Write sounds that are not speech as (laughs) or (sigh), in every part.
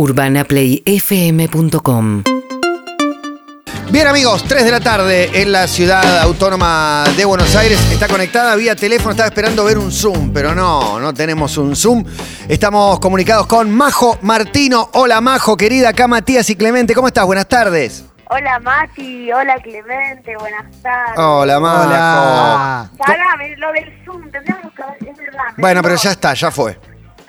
UrbanaPlayFM.com Bien amigos, 3 de la tarde en la ciudad autónoma de Buenos Aires. Está conectada vía teléfono, estaba esperando ver un Zoom, pero no, no tenemos un Zoom. Estamos comunicados con Majo Martino. Hola Majo, querida, acá Matías y Clemente. ¿Cómo estás? Buenas tardes. Hola Mati, hola Clemente, buenas tardes. Hola Majo. Hola. Pagame, lo del Zoom, tendríamos que es verdad. Bueno, pero ya está, ya fue.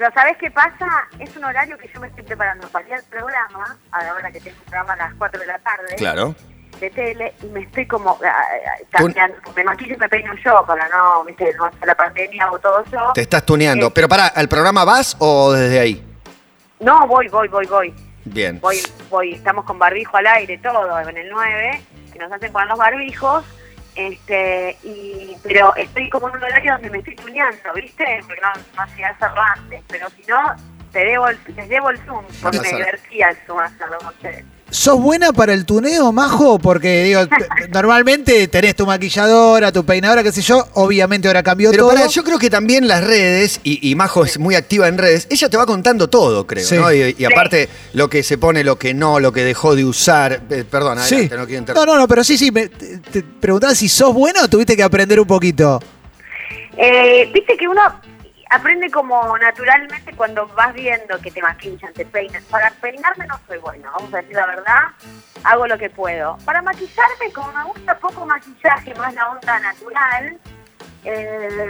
Pero ¿sabés qué pasa? Es un horario que yo me estoy preparando para ir al programa, a la hora que tengo un programa a las 4 de la tarde, Claro. de tele, y me estoy como cambiando, me maquillo y me peino yo, para no, viste, no hacer la pandemia hago todo yo. Te estás tuneando. Eh. Pero pará, ¿al programa vas o desde ahí? No, voy, voy, voy, voy. Bien. voy, voy, estamos con barbijo al aire, todo, en el 9, que nos hacen poner los barbijos, este, y, pero estoy como en un horario donde me estoy tuneando, ¿viste? Porque no, no llegué a hacerlo antes, pero si no, te debo el, les debo el Zoom, porque me divertía el Zoom hacerlo con ustedes. ¿Sos buena para el tuneo, Majo? Porque, digo, (laughs) normalmente tenés tu maquilladora, tu peinadora, qué sé yo. Obviamente ahora cambió Pero todo. pará, yo creo que también las redes, y, y Majo es muy activa en redes, ella te va contando todo, creo, Sí. ¿no? Y, y aparte, lo que se pone, lo que no, lo que dejó de usar. Eh, perdón, Sí. adelante, no quiero No, interrumpir. no, no, pero sí, sí. Me, te, te preguntaba si sos buena o tuviste que aprender un poquito. Eh, Viste que uno aprende como naturalmente cuando vas viendo que te maquillan, te peinan. Para peinarme no soy bueno, vamos a decir la verdad, hago lo que puedo. Para maquillarme, como me gusta poco maquillaje, más la onda natural, eh,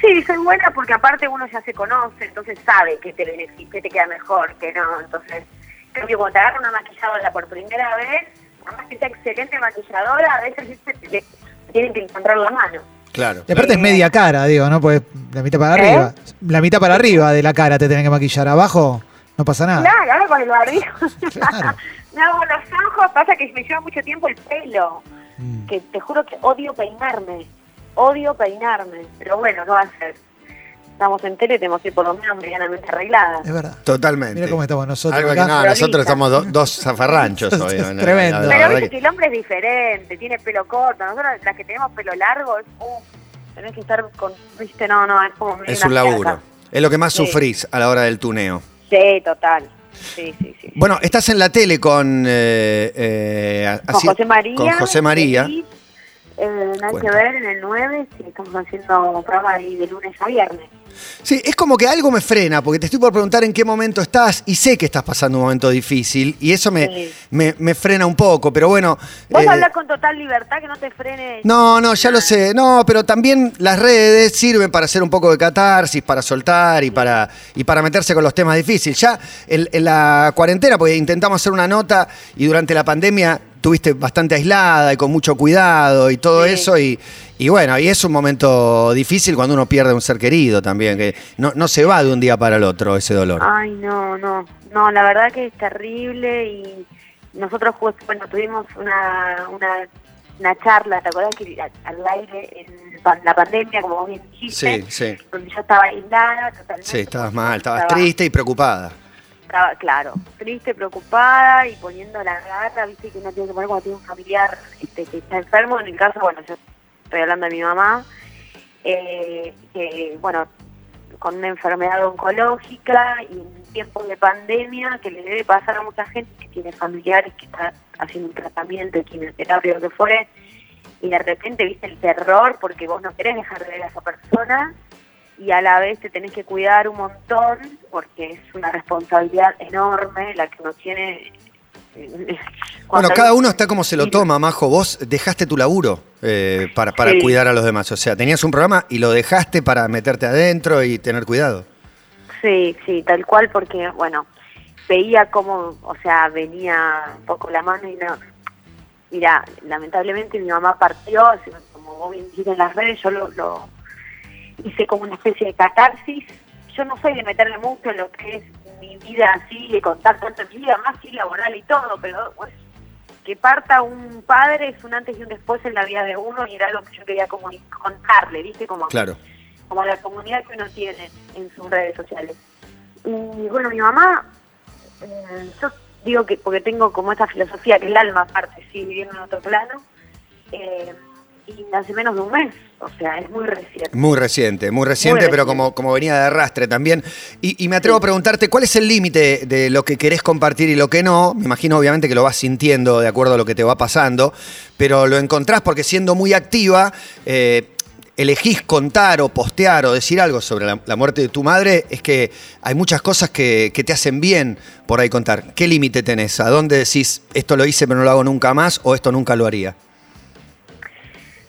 sí, soy buena porque aparte uno ya se conoce, entonces sabe que te beneficia, que te queda mejor, que no. Entonces, creo que cuando te agarra una maquilladora por primera vez, por más que sea excelente maquilladora, a veces te, te tienen que encontrar la mano. Claro. Y aparte es media cara, digo, ¿no? Pues la mitad para ¿Eh? arriba. La mitad para arriba de la cara te tienen que maquillar. Abajo no pasa nada. Claro, ahora con el barbijo. Claro. (laughs) me hago los ojos, pasa que me lleva mucho tiempo el pelo. Mm. Que te juro que odio peinarme. Odio peinarme. Pero bueno, no va a ser. Estamos en tele, tenemos que ir por lo menos medianamente arregladas. Es verdad. Totalmente. Mira cómo estamos nosotros Algo que no, nosotros estamos do- dos zafarranchos (laughs) hoy. tremendo. La Pero viste que- que el hombre es diferente, tiene pelo corto. Nosotros, las que tenemos pelo largo, es. Uh, tenés que estar con. Viste, no, no, es como. medio Es un laburo. Es lo que más Sí. sufrís a la hora del tuneo. Sí, total. Sí, sí, sí. Bueno, estás en la tele con... eh, eh, con así- José María. Con José María. Eh, nada que ver en el 9, sí, estamos haciendo programa ahí de lunes a viernes. Sí, es como que algo me frena, porque te estoy por preguntar en qué momento estás y sé que estás pasando un momento difícil y eso me, Sí. me, me frena un poco, pero bueno... Vos eh, hablas con total libertad, que no te frene. No, no, ya lo sé. No, pero también las redes sirven para hacer un poco de catarsis, para soltar y para, y para meterse con los temas difíciles. Ya en, en la cuarentena, porque intentamos hacer una nota y durante la pandemia tuviste bastante aislada y con mucho cuidado y todo Sí. eso. Y, y bueno, y es un momento difícil cuando uno pierde un ser querido también, que no, no se va de un día para el otro ese dolor. Ay, no, no. No, la verdad que es terrible y nosotros, bueno, tuvimos una, una, una charla, ¿te acordás que a- al aire en la pandemia, como vos bien dijiste? Sí, sí. Donde yo estaba aislada totalmente. Sí, estabas mal, estabas Estaba- triste y preocupada. Estaba, claro, triste, preocupada y poniendo la garra, viste, que uno tiene que poner cuando tiene un familiar este, que está enfermo. En el caso, bueno, yo estoy hablando de mi mamá, eh, que, bueno, con una enfermedad oncológica y en tiempos de pandemia, que le debe pasar a mucha gente que tiene familiares que está haciendo un tratamiento, quimioterapia, lo que fuere, y de repente viste el terror porque vos no querés dejar de ver a esa persona y a la vez te tenés que cuidar un montón porque es una responsabilidad enorme la que uno tiene. Bueno, Cuando- cada uno está como se lo toma, Majo. Vos dejaste tu laburo eh, para, para Sí. cuidar a los demás. O sea, tenías un programa y lo dejaste para meterte adentro y tener cuidado. Sí, sí, tal cual, porque, bueno, veía cómo, o sea, venía un poco la mano y no. Mira, lamentablemente mi mamá partió, como vos bien dijiste en las redes, yo lo, lo hice como una especie de catarsis. Yo no soy de meterme mucho en lo que es mi vida así, de contar tanto en mi vida, más sí laboral y todo, pero pues, que parta un padre es un antes y un después en la vida de uno y era algo que yo quería como contarle, ¿viste? Como Claro. como la comunidad que uno tiene en sus redes sociales. Y bueno, mi mamá, eh, yo digo que porque tengo como esta filosofía que el alma aparte, sí, viviendo en otro plano, eh, y hace menos de un mes. O sea, es muy reciente. Muy reciente, muy reciente, Muy pero reciente. como, como venía de arrastre también. Y, y me atrevo a preguntarte, ¿cuál es el límite de lo que querés compartir y lo que no? Me imagino obviamente que lo vas sintiendo de acuerdo a lo que te va pasando, pero lo encontrás porque siendo muy activa, eh, elegís contar o postear o decir algo sobre la, la muerte de tu madre, es que hay muchas cosas que, que te hacen bien por ahí contar. ¿Qué límite tenés? ¿A dónde decís, esto lo hice pero no lo hago nunca más o esto nunca lo haría?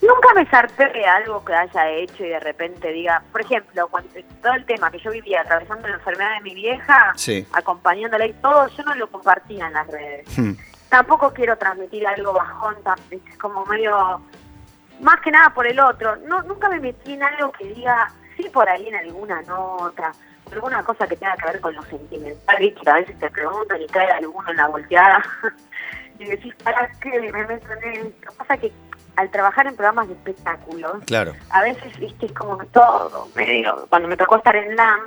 Nunca me zarpé de algo que haya hecho y de repente diga, por ejemplo, cuando todo el tema que yo vivía atravesando la enfermedad de mi vieja, Sí. acompañándola y todo, yo no lo compartía en las redes. Hmm. Tampoco quiero transmitir algo bajón, es como medio, más que nada por el otro. No, nunca me metí en algo que diga, sí por ahí en alguna nota, alguna cosa que tenga que ver con lo sentimental, ¿viste? que a veces te preguntan y cae alguno en la volteada (laughs) y decís, ¿para qué me meto en esto? Pasa que al trabajar en programas de espectáculos, Claro. a veces, viste, es como todo, medio, cuando me tocó estar en LAM,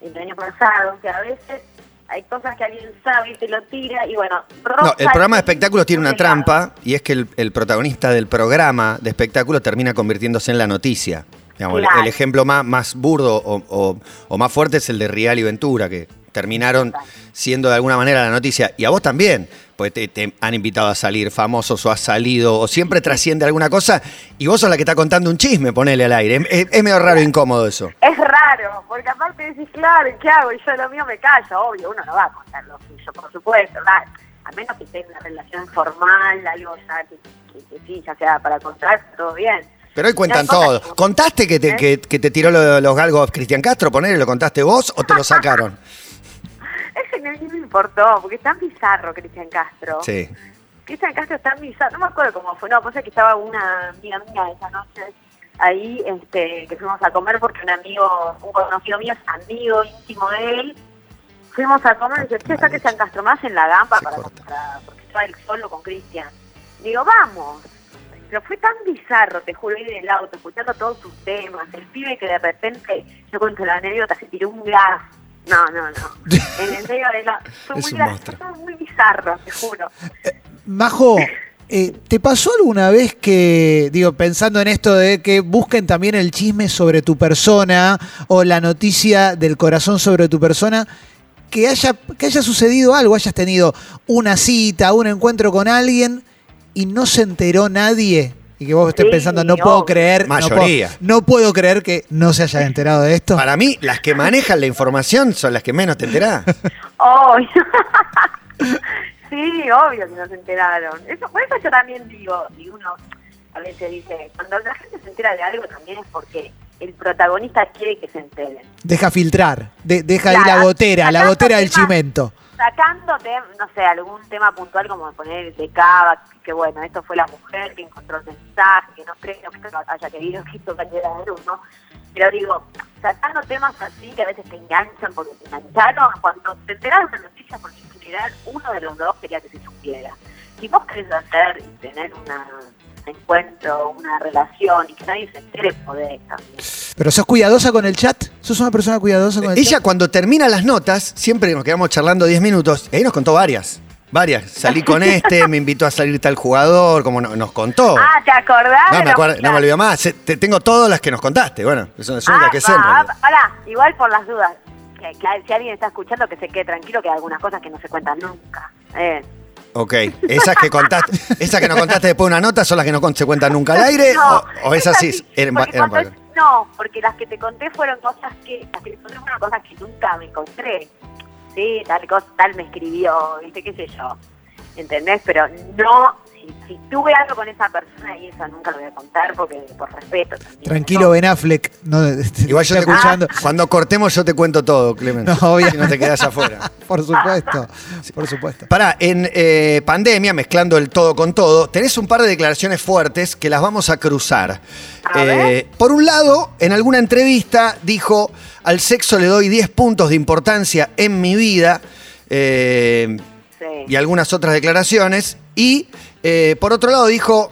el año pasado, que a veces hay cosas que alguien sabe y te lo tira, y bueno, No, el programa de espectáculos tiene una trampa y es que el, el protagonista del programa de espectáculos termina convirtiéndose en la noticia. Digamos, el- ejemplo más, más burdo o, o- o más fuerte es el de Rial y Ventura, que terminaron siendo de alguna manera la noticia. Y a vos también, pues te, te han invitado a salir famosos o has salido o siempre trasciende alguna cosa y vos sos la que está contando un chisme, ponele al aire. Es, es medio raro e incómodo eso. Es raro, porque aparte decís, claro, ¿qué hago? Y yo lo mío me callo, obvio, uno no va a contar lo suyo, por supuesto, ¿verdad? A menos que tenga una relación formal, algo ya que, que- que sí, ya sea para contar, todo bien. Pero hoy cuentan todo. que- ¿Contaste que te, ¿Eh? que, que te tiró lo- los galgos Cristian Castro? Ponele, ¿lo contaste vos o te lo sacaron? (laughs) Ese no, me importó, porque es tan bizarro Cristian Castro. Sí. Cristian Castro es tan bizarro, no me acuerdo cómo fue, no, pasa que estaba una amiga mía esa noche ahí, este, que fuimos a comer porque un amigo, un conocido mío es amigo íntimo de él, fuimos a comer y dice, che, está Cristian Castro más en la gamba para, para- porque estaba él solo con Cristian. Digo, vamos. Pero fue tan bizarro, te juro, ir en el auto, escuchando todos sus temas, el pibe que de repente, yo cuento la anécdota, se tiró un gas. No, no, no. En el medio de la... (laughs) Fue Es muy un gracioso, monstruo. muy bizarro, te juro. Majo, (laughs) eh, ¿te pasó alguna vez que, digo, pensando en esto de que busquen también el chisme sobre tu persona o la noticia del corazón sobre tu persona, que haya, que haya sucedido algo, hayas tenido una cita, un encuentro con alguien y no se enteró nadie? Y que vos estés Sí, pensando, no puedo obvio. creer, no puedo, Mayoría. no puedo creer que no se haya enterado de esto. Para mí, las que manejan la información son las que menos te enterás. (laughs) Obvio. (laughs) sí, obvio que nos enteraron. Eso, por eso yo también digo, y uno a veces dice, cuando la gente se entera de algo también es porque el protagonista quiere que se enteren. Deja filtrar, de- deja ahí la Claro, gotera, la gotera del chimento. Sacándote, no sé, algún tema puntual como poner de Cava, que bueno, esto fue la mujer que encontró el mensaje, que no creo que haya querido que esto cayera de luz, ¿no? Pero digo, sacando temas así que a veces te enganchan porque te engancharon, cuando te enteras de una noticia porque en general uno de los dos quería que se supiera. Si vos querés hacer y tener una, un encuentro, una relación y que nadie se entere, podés también. Pero sos cuidadosa con el chat, sos una persona cuidadosa con el Ella chat. cuando termina las notas, siempre nos quedamos charlando 10 minutos, y ahí nos contó varias. Varias. Salí con (laughs) este, me invitó a salir tal jugador, como no- nos contó. Ah, ¿te acordás? No me, acuerdo, no me olvido más. Se- te- tengo todas las que nos contaste. Bueno, son las únicas Ah, que sé. pará, igual por las dudas. Que, que si alguien está escuchando, que se quede tranquilo que hay algunas cosas que no se cuentan nunca. Eh. Ok. Esas que contaste, esas que nos contaste después de una nota son las que no se cuentan nunca al aire. No, o, o esas sí sí, eran, porque eran cuando No, porque las que te conté fueron cosas que, las que te conté fueron cosas que nunca me encontré. Sí, tal cosa, tal me escribió, viste, qué sé yo. ¿Entendés? Pero no, si, si tuve algo con esa persona y eso nunca lo voy a contar porque por respeto también. Tranquilo, ¿no? Ben Affleck. No, (laughs) Igual yo te escuchando. Cuando cortemos yo te cuento todo, Clemen. (laughs) No, obvio. Si no te quedas afuera. (laughs) Por supuesto, por supuesto. Pará, en eh, pandemia, mezclando el todo con todo, tenés un par de declaraciones fuertes que las vamos a cruzar. A Eh, ver. por un lado, en alguna entrevista dijo, al sexo le doy 10 puntos de importancia en mi vida, eh, Sí. y algunas otras declaraciones. Y eh, por otro lado dijo,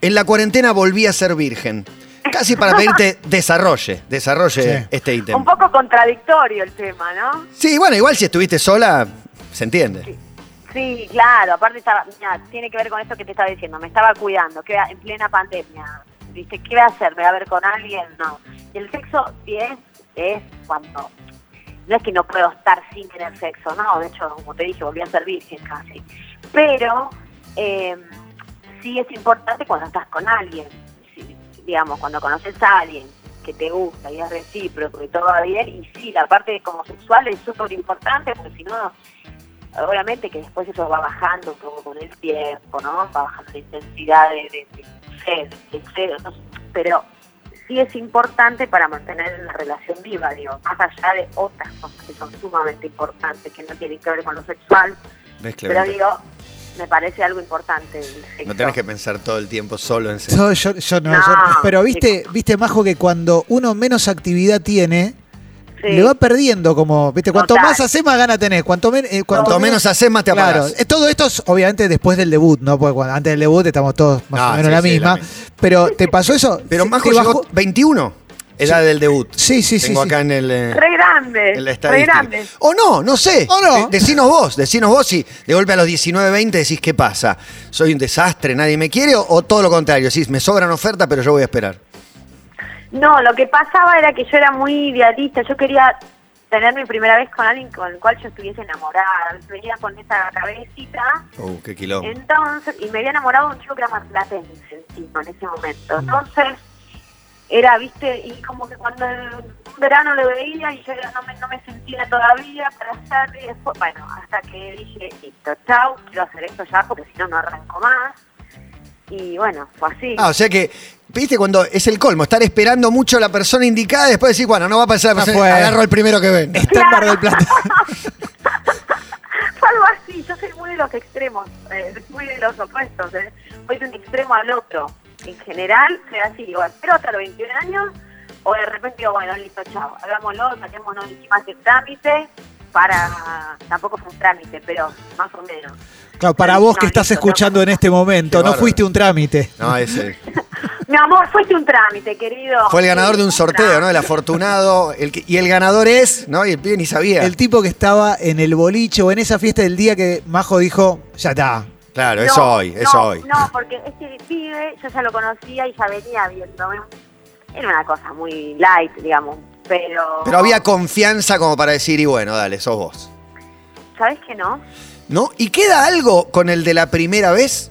en la cuarentena volví a ser virgen. Casi para pedirte (laughs) desarrolle, desarrolle Sí. este ítem. Un poco contradictorio el tema, ¿no? Sí, bueno, igual si estuviste sola, se entiende. Sí, claro, aparte estaba, mira, tiene que ver con esto que te estaba diciendo, me estaba cuidando, que en plena pandemia, ¿viste? ¿Qué voy a hacer? ¿Me voy a ver con alguien? No. Y el sexo sí es, es cuando, no es que no puedo estar sin tener sexo, no, de hecho, como te dije, volví a ser virgen casi. Pero eh, sí es importante cuando estás con alguien, Sí, digamos, cuando conoces a alguien que te gusta y es recíproco y todo va bien, y sí, la parte como sexual es súper importante, porque si no, obviamente que después eso va bajando un poco con el tiempo, ¿no? Va bajando la intensidad de, de, de de pero sí es importante para mantener la relación viva, digo, más allá de otras cosas que son sumamente importantes, que no tienen que ver con lo sexual, ¿Ves, pero digo, me parece algo importante el sexo. No tenés que pensar todo el tiempo solo en sexo. Yo, yo- yo no, No, yo- pero viste, viste, Majo, que cuando uno menos actividad tiene, Sí. le va perdiendo como, viste, cuanto Total. más haces, más gana tenés. Cuanto, men- eh, Cuanto menos haces, más te Claro, apagás. eh, todo esto es obviamente después del debut, ¿no? Porque cuando- antes del debut estamos todos más Ah, o menos sí, la sí, misma. la misma. Pero ¿te pasó eso? Pero ¿Te Majo llegó 21, edad del debut. Sí, sí, sí, Tengo sí. acá en el... eh, Re grande, en la re grande. O no, no sé. O no. De- decinos vos, decinos vos si de golpe a los 19, 20 decís qué pasa. Soy un desastre, nadie me quiere o, o todo lo contrario, decís me sobran ofertas pero yo voy a esperar. No, lo que pasaba era que yo era muy idealista, yo quería tener mi primera vez con alguien con el cual yo estuviese enamorada, venía con esa cabecita, Uh, qué quilombo. entonces, y me había enamorado de un chico que era marplatense encima en ese momento, entonces, era, viste, y como que cuando un verano lo veía y yo ya no me, no me sentía todavía para hacer, y después, bueno, hasta que dije, listo, chau, quiero hacer esto ya porque si no, no arranco más, y bueno, fue así. Ah, o sea que, viste, cuando es el colmo, estar esperando mucho a la persona indicada y después decir, bueno, no va a pasar la Ah, persona, fue. agarro el primero que ven. Está en Mar del Plata. Fue (laughs) algo así, yo soy muy de los extremos, eh, muy de los opuestos, eh. voy de un extremo al otro. En general, soy así, o espero hasta los 21 años, o de repente digo, bueno, listo, chao, hagámoslo, saquémonos encima este trámite, para, tampoco fue un trámite, pero más o menos. Claro, para vos no, que estás listo, escuchando no. en este momento, no fuiste un trámite. No, ese. (laughs) Mi amor, fuiste un trámite, querido. Fue el ganador de un sorteo, ¿no? El afortunado. El que- y el ganador es, ¿no? Y el pibe ni sabía. El tipo que estaba en el boliche o en esa fiesta del día que Majo dijo, ya está. Claro, es No, hoy, es no, hoy. No, porque este pibe yo ya lo conocía y ya venía viéndome. Era una cosa muy light, digamos. Pero. Pero había confianza como para decir, y bueno, dale, sos vos. ¿Sabes que no? ¿No? ¿Y queda algo con el de la primera vez?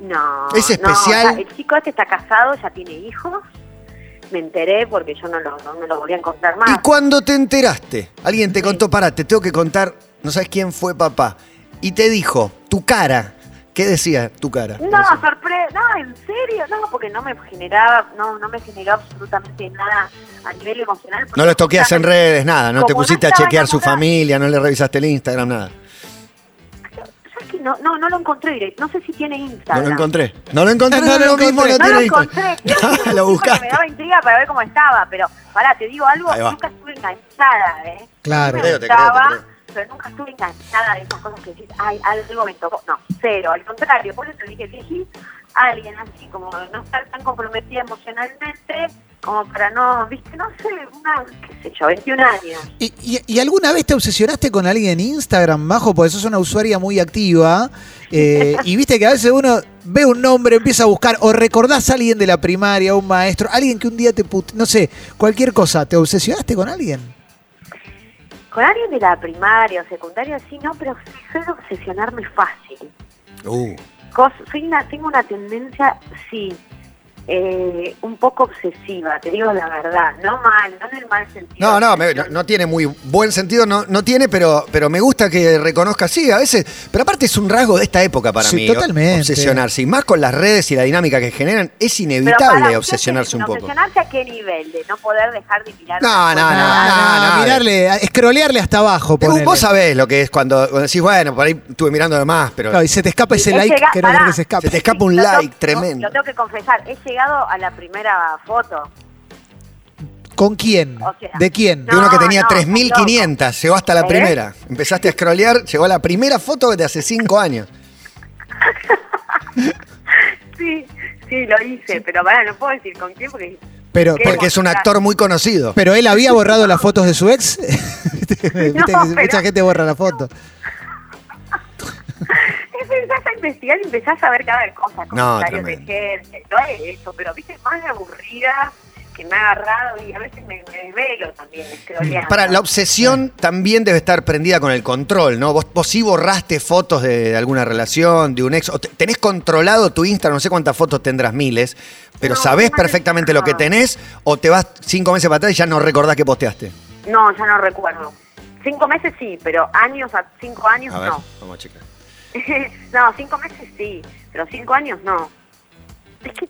No. ¿Es no, especial? o sea, el chico este está casado, ya tiene hijos. Me enteré porque yo no lo, no me lo volví a encontrar más. ¿Y cuando te enteraste? Alguien te contó, pará, te tengo que contar, no sabes quién fue papá. Y te dijo, tu cara. ¿Qué decía tu cara? No, sorpresa, no, en serio, no, porque no me generaba, no, no me generó absolutamente nada a nivel emocional. No lo toqueas en redes, nada. No te no pusiste a chequear su familia, no le revisaste el Instagram, nada. ¿Sabes qué? No, no, no lo encontré directo, no sé si tiene No Instagram. lo encontré. No lo encontré, No no, lo lo mismo, encontré. no No lo encontré. Que (laughs) lo buscaste. Me daba intriga para ver cómo estaba, pero pará, te digo algo, nunca estuve enganchada, ¿eh? Claro. Te creo, te creo, gustaba, te creo. Nunca estuve enganchada de esas cosas que decís, ay, algo me. No, cero, al contrario, por eso dije, elegí a alguien así, como no estar tan comprometida emocionalmente, como para no, viste, no sé, una, qué sé yo, 21 años. ¿Y, y- y alguna vez te obsesionaste con alguien en Instagram, Majo? Porque sos una usuaria muy activa. eh, y viste que a veces uno ve un nombre, empieza a buscar, o recordás a alguien de la primaria, un maestro, alguien que un día te put... no sé, cualquier cosa. ¿Te obsesionaste con alguien? Con alguien de la primaria o secundaria, sí, no, pero sí obsesionarme fácil. Uh, Cos- soy una, tengo una tendencia, sí, eh, un poco obsesiva, te digo la verdad, no mal, no en el mal sentido. No, no, me- no, no tiene muy buen sentido, no, no tiene, pero, pero me gusta que reconozca, sí, a veces, pero aparte es un rasgo de esta época para Sí, mí, totalmente. obsesionarse, y más con las redes y la dinámica que generan, es inevitable para, obsesionarse un poco. ¿Obsesionarse a qué nivel? De no poder dejar de mirar. No, una no, no, no, no. mirarle, escrolearle hasta abajo. Pero vos sabés lo que es cuando, cuando decís, bueno, por ahí estuve mirando de más, pero y se te escapa ese like que no que se escape. se te escapa un like tremendo. Lo tengo que confesar, he llegado a la primera foto. ¿Con quién? O sea, ¿De quién? De uno que tenía no, 3.500, llegó hasta la ¿Eh? primera. Empezaste a scrollear, llegó a la primera foto de hace 5 años. (laughs) Sí, sí, lo hice, pero no puedo decir con quién porque... Pero, Porque es un actor muy conocido. pero él había (laughs) borrado las fotos de su ex. (laughs) Viste que No, mucha pero- gente borra la foto. Investigar y empezás a ver cada vez cosas, No, comentarios de gente, no es eso, pero viste, más aburrida que me ha agarrado y a veces me, me desvelo también, scrolleando. Para, la obsesión también debe estar prendida con el control, ¿no? Vos, vos sí borraste fotos de, de alguna relación, de un ex, o te- tenés controlado tu Instagram, no sé cuántas fotos tendrás miles, pero No, sabés perfectamente lo que tenés, o te vas cinco meses para atrás y ya no recordás que posteaste. No, ya no recuerdo. Cinco meses sí, pero años, a cinco años A ver, no. vamos a checar. (laughs) no, cinco meses sí, pero cinco años no. Es que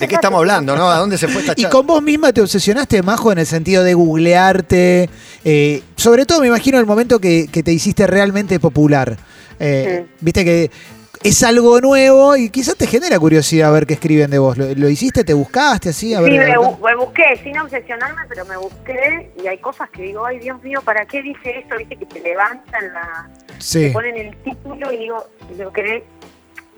¿De qué estamos hablando, no? ¿A dónde se fue esta Y charla? con vos misma te obsesionaste, Majo, en el sentido de googlearte. eh, sobre todo, me imagino, el momento que, que te hiciste realmente popular. Eh, Sí. Viste que es algo nuevo y quizás te genera curiosidad ver qué escriben de vos. ¿Lo, lo hiciste? ¿Te buscaste así? A sí, ver, me, a bu- me busqué, sin obsesionarme, pero me busqué y hay cosas que digo, ay Dios mío, ¿para qué dice esto? Viste que te levantan la... Sí. te ponen el título y digo, que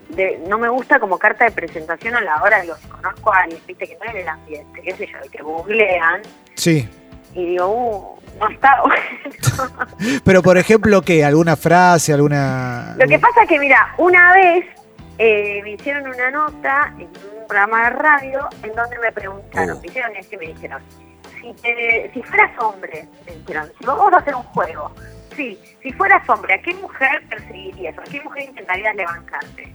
de, no me gusta como carta de presentación a la hora, digo, si conozco a alguien, viste, que no es del ambiente, qué sé yo, y que googlean, Sí. y digo, uh, no está bueno. Pero, por ejemplo, ¿qué? ¿Alguna frase? ¿Alguna...? Lo que pasa es que, mira, una vez eh, me hicieron una nota en un programa de radio en donde me preguntaron, Uh. me hicieron este y me dijeron, si, te- si fueras hombre, me dijeron, si vamos a hacer un juego, sí, si fueras hombre, ¿a qué mujer perseguirías? ¿A qué mujer intentarías levantarte?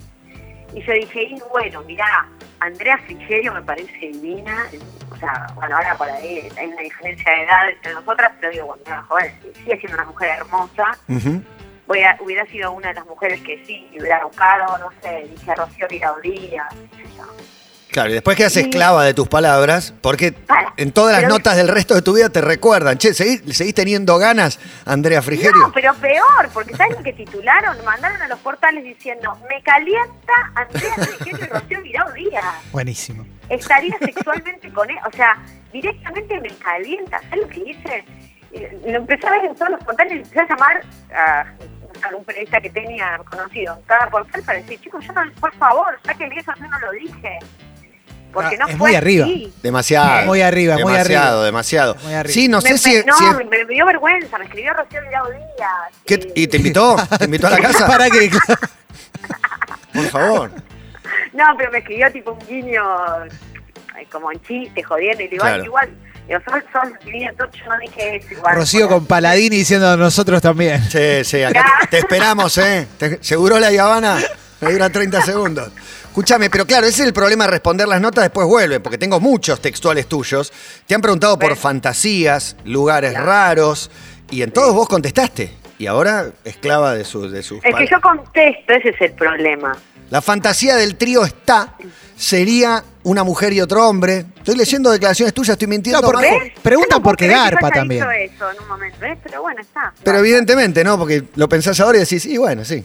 Y yo dije, y bueno, mirá, Andrea Frigerio me parece divina, o sea, bueno, ahora por ahí hay una diferencia de edad entre nosotras, pero digo, cuando era joven, sigue siendo una mujer hermosa, voy a- hubiera sido una de las mujeres que sí, hubiera buscado, no sé, dije Rocío Viraudía, qué sé yo. Claro, y después quedas esclava de tus palabras, porque en todas las pero- notas del resto de tu vida te recuerdan. Che, ¿seguís, seguís teniendo ganas, Andrea Frigerio? No, pero peor, porque ¿sabes lo que titularon? Mandaron a los portales diciendo, me calienta Andrea Frigerio y Rocío Viraudía. Buenísimo. Estaría sexualmente con él, o sea, directamente me calienta. ¿Sabes lo que hice? Eh, Lo empecé a ver en todos los portales y empecé a llamar a, a un periodista que tenía conocido en cada portal para decir, chicos, yo no, por favor, sáquenme eso, yo no lo dije. Porque Ah, no es fue muy arriba. así. Demasiado. Muy arriba, muy demasiado, arriba. Demasiado, Muy arriba. Sí, no Me- sé si... me- no, si es- me, me dio vergüenza, me escribió Rocío. ¿qué- eh, ¿Y te invitó? ¿Te invitó a la (laughs) casa? Para que... Por favor. No, pero me escribió tipo un guiño, como en chiste, jodiendo, y le digo, Claro. "Ay, igual, yo no dije eso igual. Rocío con Paladini diciendo nosotros también. Sí, sí, acá te, te (laughs) esperamos, ¿eh? Te- seguro la Habana me dura 30 segundos. Escúchame, pero claro, ese es el problema de responder las notas, después vuelve, porque tengo muchos textuales tuyos. Te han preguntado por ¿Ves? fantasías, lugares Claro. raros, y en todos vos contestaste. Y ahora, esclava de, su, de sus Es que yo contesto, ese es el problema. La fantasía del trío está, sería una mujer y otro hombre. Estoy leyendo declaraciones tuyas, estoy mintiendo. No, porque-? ¿Ves? preguntan por qué garpa también. eso en un momento, ¿ves? Pero bueno, está. Pero evidentemente, ¿no? Porque lo pensás ahora y decís, y bueno, sí.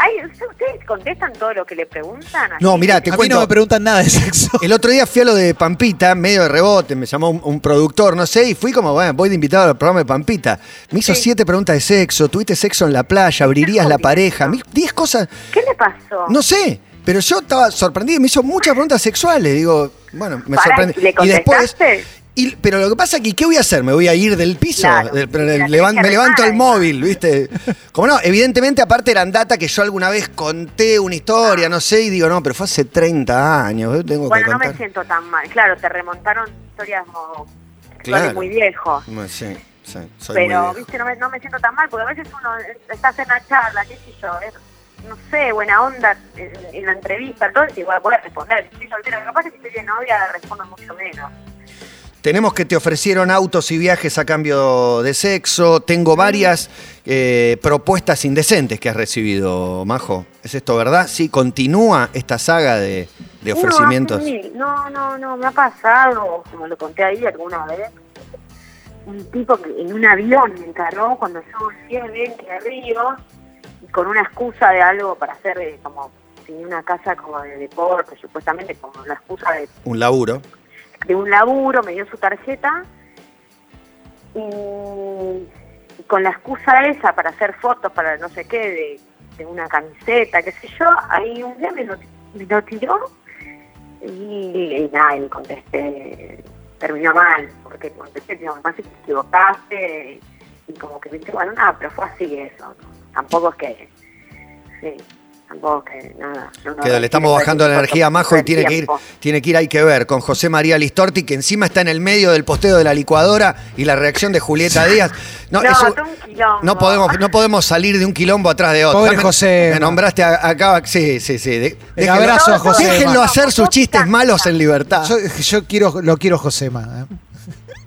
Ay, ¿Ustedes contestan todo lo que le preguntan? Así No, mirá, que- te A mí cuento. no me preguntan nada de sexo. El otro día fui a lo de Pampita, medio de rebote, me llamó un, un productor, no sé, y fui como, bueno, voy de invitado al programa de Pampita. Me hizo Sí. siete preguntas de sexo, tuviste sexo en la playa, abrirías la pareja, mi- diez cosas, ¿Qué le pasó? no sé, pero yo estaba sorprendido, me hizo muchas preguntas sexuales, digo, bueno, me sorprendí. ¿le y después, contestaste? Y- pero lo que pasa es que, ¿qué voy a hacer? ¿Me voy a ir del piso? Claro, Del- levan- que me levanto el móvil, ¿viste? (laughs) Como no, evidentemente aparte eran data que yo alguna vez conté una historia, no sé, y digo, no, pero fue hace 30 años, yo tengo que Bueno, no me siento tan mal. Claro, te remontaron historias como Claro. muy viejos. Bueno, Sí, sí, soy pero, muy viejo. viste, no me, no me siento tan mal, porque a veces uno eh, estás en la charla, qué sé yo, es, no sé, buena onda en, en la entrevista, todo, igual voy a responder. Estoy soltera, capaz que si estoy de novia respondo mucho menos. Tenemos que te ofrecieron autos y viajes a cambio de sexo. Tengo varias eh, propuestas indecentes que has recibido, Majo. ¿Es esto verdad? Sí, continúa esta saga de, de ofrecimientos. No, no, no, me ha pasado, como lo conté ahí alguna vez, un tipo que en un avión me encargó cuando yo volví a ver que Río, y con una excusa de algo para hacer, eh, como, tenía una casa como de deporte, supuestamente, como la excusa de Un laburo. De un laburo, me dio su tarjeta y, con la excusa esa para hacer fotos, para no sé qué, de, una camiseta, qué sé yo, ahí un día me lo, me lo tiró y, y nada, y contesté, terminó mal, porque contesté, digo, más si te equivocaste y como que me dice, bueno, nada, pero fue así eso, tampoco es que, sí. Tampoco que nada. no, no, Que le estamos bajando la energía a Majo y tiene que ir, tiene que ir, hay que ver, con José María Listorti, que encima está en el medio del posteo de la licuadora y la reacción de Julieta Díaz. No, No, eso- es un quilombo. no podemos, no podemos salir de un quilombo atrás de otro. Pobre Me- José. Me nombraste acá, sí, sí, sí. de- abrazo a José. Déjenlo hacer sus chistes malos en libertad. Yo, yo quiero, lo quiero Josema. ¿eh?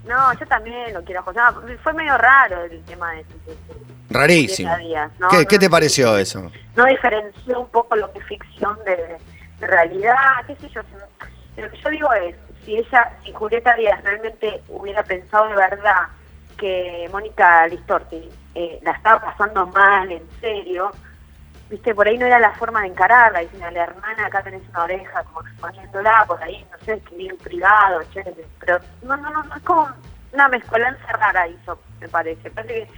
No, yo también lo quiero José. Fue medio raro el tema de, de- de- Rarísimo. ¿no? ¿Qué, te pareció eso? no diferenció un poco lo que es ficción de, de realidad, qué sé yo. Lo que yo digo es, si ella, si Julieta Díaz realmente hubiera pensado de verdad que Mónica Listorti eh, la estaba pasando mal, en serio, viste, por ahí no era la forma de encararla, diciendo la hermana, acá tenés una oreja, como exponiéndola, por ahí, no sé, escribir en privado, chévere, pero no, no, no, no, es como una mezcolanza rara hizo, me parece. Parece que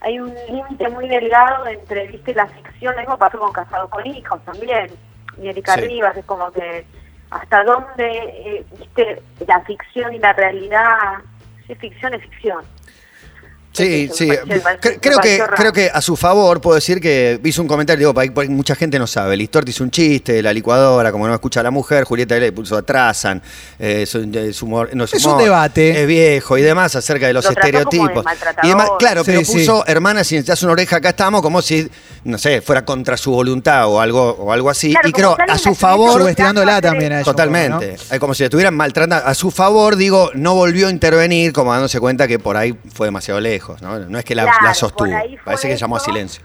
hay un límite muy delgado entre, viste, la ficción, lo mismo pasó con Casado con Hijos también, y Erika Sí. Rivas, es como que hasta dónde, eh, viste, la ficción y la realidad, si es ficción, es ficción. Sí, sí. Creo que, creo que a su favor puedo decir que hizo un comentario, digo, mucha gente no sabe. Listorti hizo un chiste, la licuadora, como no escucha a la mujer, Julieta le puso atrasan, eh, su, su humor, no, su Es un humor, debate. Es viejo y demás acerca de los Lo trató como de estereotipos. y demás, claro, Sí, pero sí. puso hermana, si necesitas una oreja, acá estamos, como si, no sé, fuera contra su voluntad o algo, o algo así. Claro, y creo, a su favor. Subestimándola también a ella. Totalmente. un poco, Es como si le estuvieran maltratando. A su favor, digo, no volvió a intervenir, como dándose cuenta que por ahí fue demasiado lejos. No, no es que la, Claro, la por sostuvo. Parece que llamó a silencio.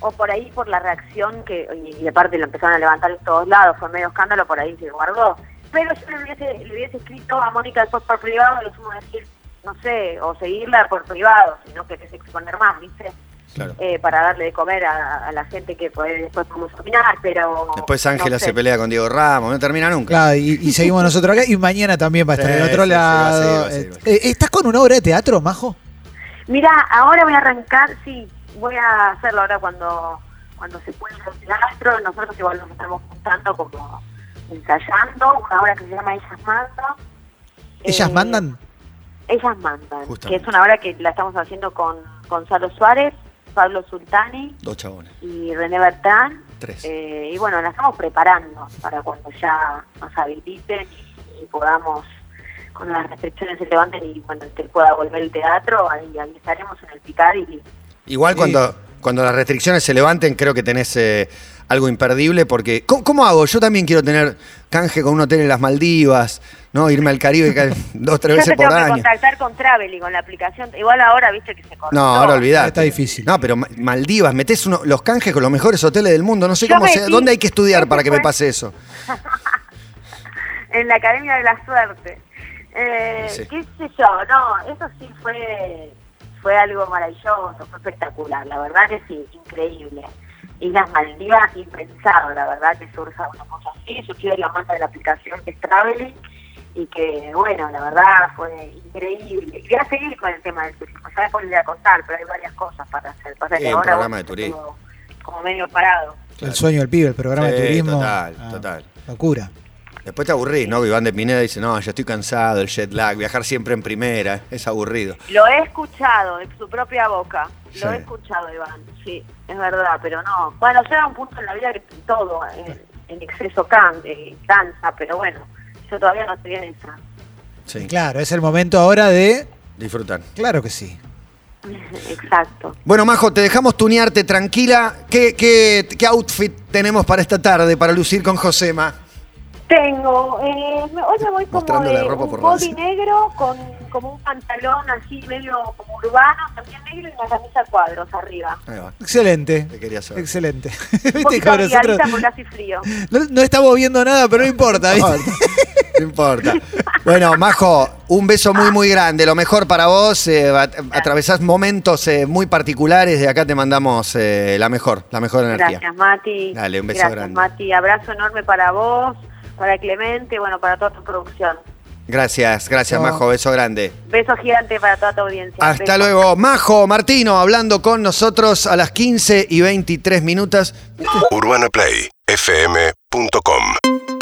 o por ahí por la reacción que y, y aparte lo empezaron a levantar en todos lados fue medio escándalo por ahí se guardó pero yo le hubiese, le hubiese escrito a Mónica después por privado lo sumo decir no sé o seguirla por privado si no querés exponer más viste Claro. Eh, para darle de comer a, a la gente que puede después podemos opinar pero Después Ángela no sé. se pelea con Diego Ramos, no termina nunca. Claro, y, y seguimos nosotros acá y mañana también va a estar (laughs) Sí, en otro sí, sí, va a seguir, lado. va a seguir, va a ¿Estás con una obra de teatro, Majo? Mira, ahora voy a arrancar, sí, voy a hacerlo ahora cuando cuando se pueda el teatro. Nosotros igual nos estamos juntando como ensayando una obra que se llama Ellas Mandan. ¿Ellas Eh, mandan? Ellas Mandan, Justamente. que es una obra que la estamos haciendo con Gonzalo Suárez, Pablo Sultani Dos chabones. y René Bertán. Tres. Eh, y bueno, la estamos preparando para cuando ya nos habiliten y, y podamos, con las restricciones se levanten y cuando te pueda volver el teatro, ahí, ahí estaremos en el picar y Igual Sí. cuando, cuando las restricciones se levanten, creo que tenés eh, algo imperdible porque. ¿cómo, cómo hago? Yo también quiero tener canje con un hotel en las Maldivas, ¿no? Irme al Caribe ca- (laughs) (laughs) dos, tres Yo veces te tengo por que año. contactar con Travely, con la aplicación. Igual ahora, viste que se cortó. No, ahora olvidate. Está difícil. No, pero Ma- Maldivas, metés uno- los canjes con los mejores hoteles del mundo. No sé Yo cómo metí- se, dónde hay que estudiar para que me (laughs) pase eso. En la Academia de la Suerte. Eh, Sí. ¿Qué sé yo? No, eso sí fue fue algo maravilloso, fue espectacular. La verdad que sí, increíble. Islas Maldivas, impensado, la verdad que surja una cosa así. Surgió de la mano de la aplicación que es Travely y que, bueno, la verdad fue increíble. Y voy a seguir con el tema del turismo, ya después les voy a contar, pero hay varias cosas para hacer. Pasa Sí, que un ahora programa de turismo. Como medio parado. El sueño del pibe, el programa de turismo. total, Ah, total. Locura. Después te aburrís, ¿no? Iván de Pineda dice, no, yo estoy cansado, el jet lag, viajar siempre en primera, es aburrido. Lo he escuchado de su propia boca. Sí. Lo he escuchado, Iván. Sí, es verdad, pero no. Bueno, llega un punto en la vida que todo en, en exceso can, eh, cansa, pero bueno, yo todavía no estoy en esa. Sí, Claro, es el momento ahora de. disfrutar. Claro que sí. (laughs) Exacto. Bueno, Majo, te dejamos tunearte tranquila. ¿Qué, qué, qué outfit tenemos para esta tarde, para lucir con Josema? Tengo, eh, hoy me voy como de ropa un por body negro con como un pantalón así medio como urbano, también negro y una camisa a cuadros arriba. Ahí va. Excelente. Te quería saber. Excelente. (laughs) Viste que nosotros hace frío. no, no estamos viendo nada, pero no importa. ¿viste? No importa. Bueno, Majo, un beso muy, muy grande. Lo mejor para vos. eh, at- atravesás momentos eh, muy particulares. De acá te mandamos eh, la mejor, la mejor energía. Gracias, Mati. Dale, un beso Gracias, grande. Mati. Abrazo enorme para vos, para Clemente, bueno, para toda tu producción. Gracias, gracias, No. Majo. Beso grande. Beso gigante para toda tu audiencia. Hasta Beso. luego. Majo Martino hablando con nosotros a las 15 y 23 minutos. UrbanaPlayFM.com